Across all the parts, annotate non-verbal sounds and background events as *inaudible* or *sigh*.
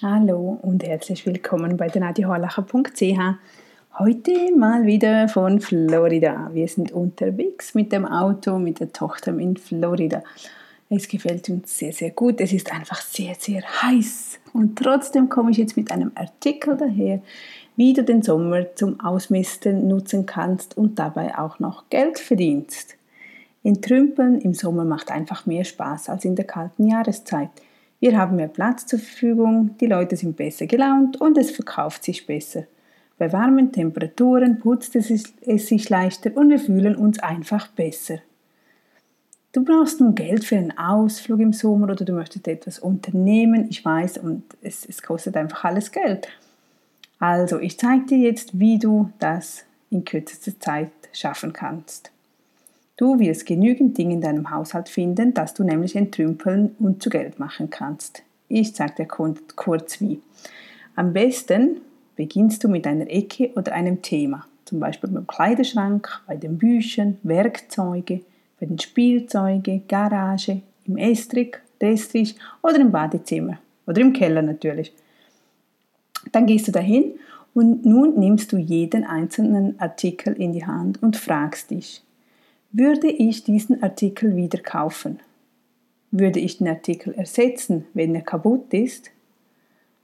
Hallo und herzlich willkommen bei nadiahorlacher.ch. Heute mal wieder von Florida. Wir sind unterwegs mit dem Auto, mit der Tochter in Florida. Es gefällt uns sehr, sehr gut. Es ist einfach sehr, sehr heiß. Und trotzdem komme ich jetzt mit einem Artikel daher, wie du den Sommer zum Ausmisten nutzen kannst und dabei auch noch Geld verdienst. Entrümpeln im Sommer macht einfach mehr Spaß als in der kalten Jahreszeit. Wir haben mehr Platz zur Verfügung, die Leute sind besser gelaunt und es verkauft sich besser. Bei warmen Temperaturen putzt es sich leichter und wir fühlen uns einfach besser. Du brauchst nun Geld für einen Ausflug im Sommer oder du möchtest etwas unternehmen, ich weiß, und es, es kostet einfach alles Geld. Also, ich zeige dir jetzt, wie du das in kürzester Zeit schaffen kannst. Du wirst genügend Dinge in deinem Haushalt finden, dass du nämlich entrümpeln und zu Geld machen kannst. Ich zeige dir kurz wie. Am besten beginnst du mit einer Ecke oder einem Thema, zum Beispiel beim Kleiderschrank, bei den Büchern, Werkzeuge, bei den Spielzeugen, Garage, im Estrich, Destrich oder im Badezimmer oder im Keller natürlich. Dann gehst du dahin und nun nimmst du jeden einzelnen Artikel in die Hand und fragst dich, würde ich diesen Artikel wieder kaufen? Würde ich den Artikel ersetzen, wenn er kaputt ist?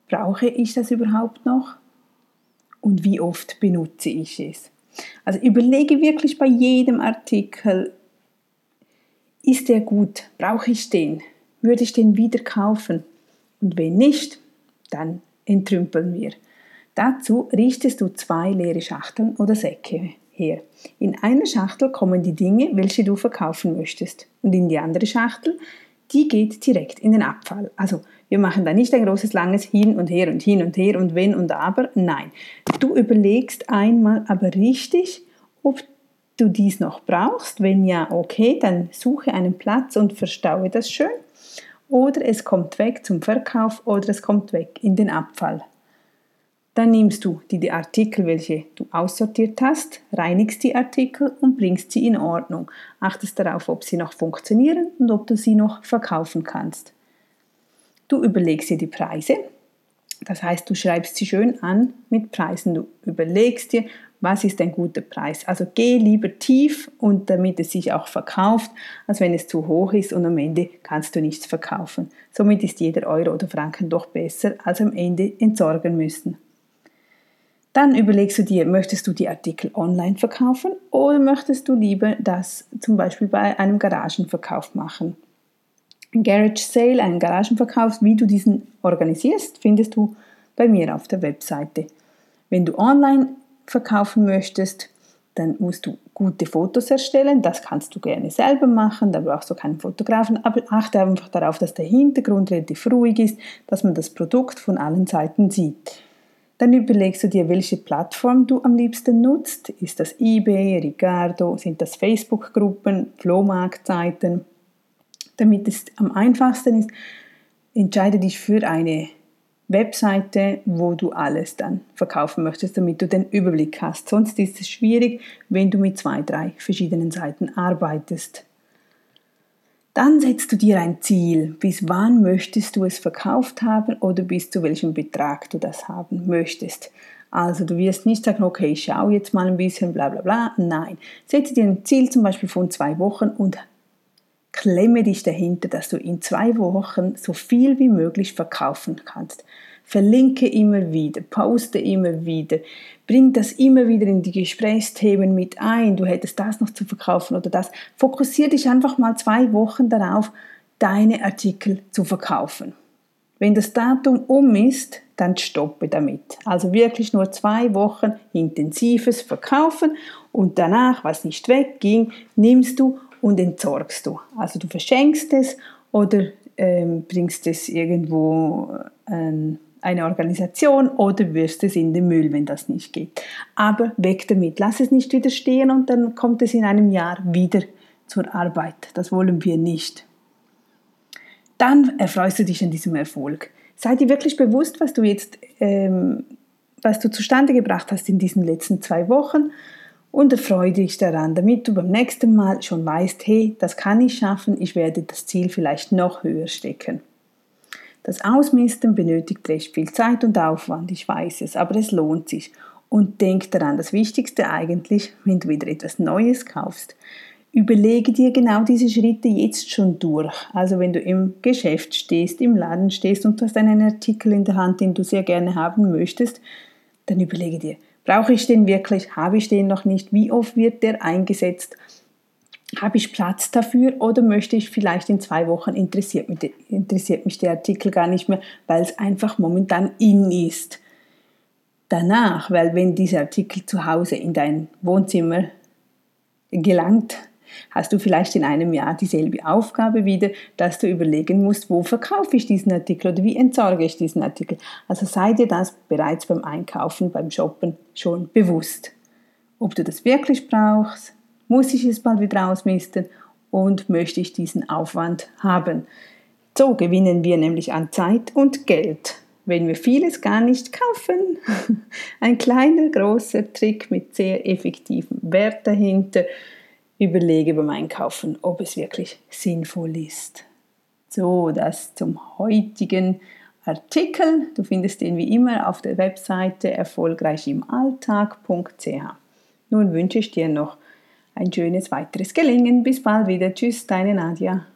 Brauche ich das überhaupt noch? Und wie oft benutze ich es? Also überlege wirklich bei jedem Artikel, ist der gut? Brauche ich den? Würde ich den wieder kaufen? Und wenn nicht, dann entrümpeln wir. Dazu richtest du zwei leere Schachteln oder Säcke her. In einer Schachtel kommen die Dinge, welche du verkaufen möchtest. Und in die andere Schachtel, die geht direkt in den Abfall. Also wir machen da nicht ein großes, langes Hin und Her und Hin und Her und Wenn und Aber. Nein, du überlegst einmal aber richtig, ob du dies noch brauchst. Wenn ja, okay, dann suche einen Platz und verstaue das schön. Oder es kommt weg zum Verkauf oder es kommt weg in den Abfall. Dann nimmst du die, Artikel, welche du aussortiert hast, reinigst die Artikel und bringst sie in Ordnung. Achtest darauf, ob sie noch funktionieren und ob du sie noch verkaufen kannst. Du überlegst dir die Preise. Das heißt, du schreibst sie schön an mit Preisen. Du überlegst dir, was ist ein guter Preis. Also geh lieber tief und damit es sich auch verkauft, als wenn es zu hoch ist und am Ende kannst du nichts verkaufen. Somit ist jeder Euro oder Franken doch besser, als am Ende entsorgen müssen. Dann überlegst du dir, möchtest du die Artikel online verkaufen oder möchtest du lieber das zum Beispiel bei einem Garagenverkauf machen? Garage Sale, einen Garagenverkauf, wie du diesen organisierst, findest du bei mir auf der Webseite. Wenn du online verkaufen möchtest, dann musst du gute Fotos erstellen. Das kannst du gerne selber machen, da brauchst du keinen Fotografen, aber achte einfach darauf, dass der Hintergrund relativ ruhig ist, dass man das Produkt von allen Seiten sieht. Dann überlegst du dir, welche Plattform du am liebsten nutzt. Ist das eBay, Ricardo, sind das Facebook-Gruppen, Flohmarktseiten? Damit es am einfachsten ist, entscheide dich für eine Webseite, wo du alles dann verkaufen möchtest, damit du den Überblick hast. Sonst ist es schwierig, wenn du mit zwei, drei verschiedenen Seiten arbeitest. Dann setzt du dir ein Ziel. Bis wann möchtest du es verkauft haben oder bis zu welchem Betrag du das haben möchtest. Also du wirst nicht sagen, okay, ich schaue jetzt mal ein bisschen, bla bla bla. Nein, setze dir ein Ziel zum Beispiel von zwei Wochen und klemme dich dahinter, dass du in zwei Wochen so viel wie möglich verkaufen kannst. Verlinke immer wieder, poste immer wieder, bring das immer wieder in die Gesprächsthemen mit ein. Du hättest das noch zu verkaufen oder das. Fokussiere dich einfach mal zwei Wochen darauf, deine Artikel zu verkaufen. Wenn das Datum um ist, dann stoppe damit. Also wirklich nur zwei Wochen intensives Verkaufen und danach, was nicht wegging, nimmst du und entsorgst du. Also du verschenkst es oder ähm, bringst es irgendwo ähm, eine Organisation oder wirst es in den Müll, wenn das nicht geht. Aber weg damit, lass es nicht wieder stehen und dann kommt es in einem Jahr wieder zur Arbeit. Das wollen wir nicht. Dann erfreust du dich an diesem Erfolg. Sei dir wirklich bewusst, was du jetzt, ähm, was du zustande gebracht hast in diesen letzten zwei Wochen und erfreue dich daran, damit du beim nächsten Mal schon weißt, hey, das kann ich schaffen, ich werde das Ziel vielleicht noch höher stecken. Das Ausmisten benötigt recht viel Zeit und Aufwand, ich weiß es, aber es lohnt sich. Und denk daran, das Wichtigste eigentlich, wenn du wieder etwas Neues kaufst, überlege dir genau diese Schritte jetzt schon durch. Also wenn du im Geschäft stehst, im Laden stehst und du hast einen Artikel in der Hand, den du sehr gerne haben möchtest, dann überlege dir, brauche ich den wirklich, habe ich den noch nicht, wie oft wird der eingesetzt, habe ich Platz dafür oder möchte ich vielleicht in zwei Wochen interessiert mich, interessiert mich der Artikel gar nicht mehr, weil es einfach momentan in ist. Danach, weil wenn dieser Artikel zu Hause in dein Wohnzimmer gelangt, hast du vielleicht in einem Jahr dieselbe Aufgabe wieder, dass du überlegen musst, wo verkaufe ich diesen Artikel oder wie entsorge ich diesen Artikel. Also sei dir das bereits beim Einkaufen, beim Shoppen schon bewusst. Ob du das wirklich brauchst, muss ich es bald wieder ausmisten und möchte ich diesen Aufwand haben. So gewinnen wir nämlich an Zeit und Geld, wenn wir vieles gar nicht kaufen. *laughs* Ein kleiner, großer Trick mit sehr effektivem Wert dahinter überlege beim Einkaufen, ob es wirklich sinnvoll ist. So, das zum heutigen Artikel. Du findest den wie immer auf der Webseite erfolgreichimalltag.ch. Nun wünsche ich dir noch ein schönes weiteres Gelingen. Bis bald wieder. Tschüss, deine Nadja.